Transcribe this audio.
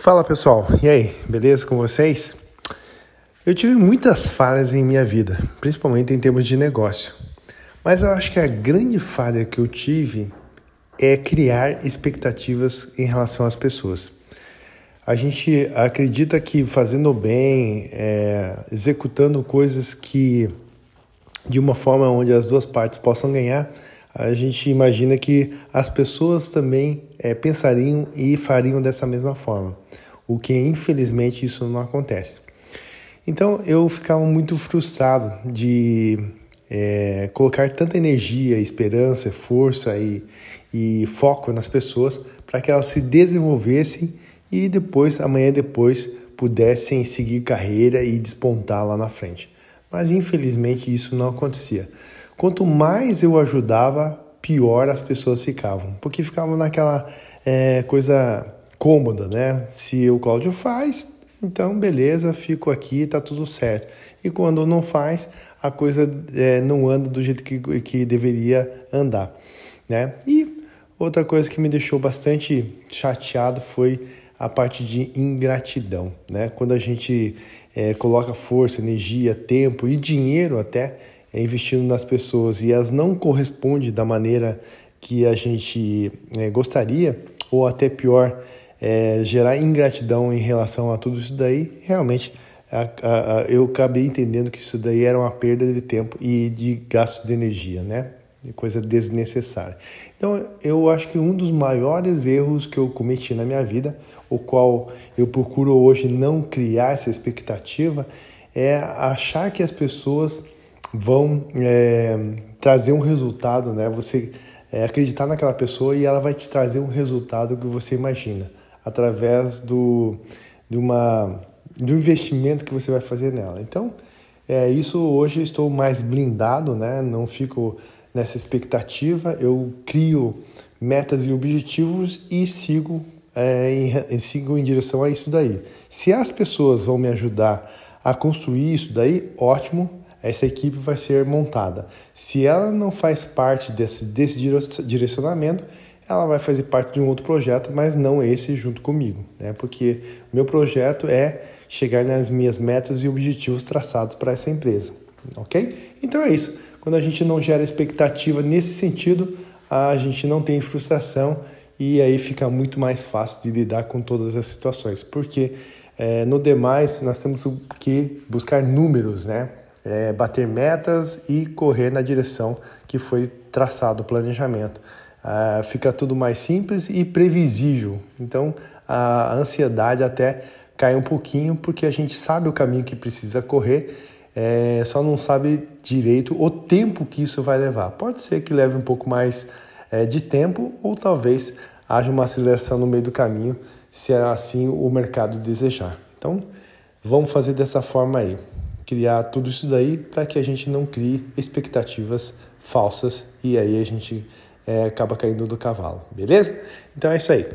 Fala pessoal, e aí, beleza com vocês? Eu tive muitas falhas em minha vida, principalmente em termos de negócio. Mas eu acho que a grande falha que eu tive é criar expectativas em relação às pessoas. A gente acredita que fazendo bem, é, executando coisas que de uma forma onde as duas partes possam ganhar, a gente imagina que as pessoas também é, pensariam e fariam dessa mesma forma o que infelizmente isso não acontece. Então eu ficava muito frustrado de é, colocar tanta energia, esperança, força e, e foco nas pessoas para que elas se desenvolvessem e depois, amanhã depois, pudessem seguir carreira e despontar lá na frente. Mas infelizmente isso não acontecia. Quanto mais eu ajudava, pior as pessoas ficavam, porque ficavam naquela é, coisa cômoda, né? Se o Cláudio faz, então beleza, fico aqui, tá tudo certo. E quando não faz, a coisa é, não anda do jeito que, que deveria andar, né? E outra coisa que me deixou bastante chateado foi a parte de ingratidão, né? Quando a gente é, coloca força, energia, tempo e dinheiro até investindo nas pessoas e elas não correspondem da maneira que a gente é, gostaria, ou até pior, é, gerar ingratidão em relação a tudo isso daí, realmente a, a, a, eu acabei entendendo que isso daí era uma perda de tempo e de gasto de energia, né? Coisa desnecessária. Então, eu acho que um dos maiores erros que eu cometi na minha vida, o qual eu procuro hoje não criar essa expectativa, é achar que as pessoas vão é, trazer um resultado, né? Você é, acreditar naquela pessoa e ela vai te trazer um resultado que você imagina através do, de uma, do investimento que você vai fazer nela. Então, é, isso hoje estou mais blindado, né? não fico nessa expectativa, eu crio metas e objetivos e sigo, é, em, sigo em direção a isso daí. Se as pessoas vão me ajudar a construir isso daí, ótimo, essa equipe vai ser montada. Se ela não faz parte desse, desse direcionamento, ela vai fazer parte de um outro projeto, mas não esse junto comigo, né? Porque meu projeto é chegar nas minhas metas e objetivos traçados para essa empresa, ok? Então é isso. Quando a gente não gera expectativa nesse sentido, a gente não tem frustração e aí fica muito mais fácil de lidar com todas as situações, porque é, no demais nós temos que buscar números, né? É, bater metas e correr na direção que foi traçado o planejamento uh, fica tudo mais simples e previsível. Então a ansiedade até cai um pouquinho porque a gente sabe o caminho que precisa correr, é, só não sabe direito o tempo que isso vai levar. Pode ser que leve um pouco mais é, de tempo ou talvez haja uma aceleração no meio do caminho, se é assim o mercado desejar. Então vamos fazer dessa forma aí criar tudo isso daí para que a gente não crie expectativas falsas e aí a gente é, acaba caindo do cavalo, beleza? Então é isso aí.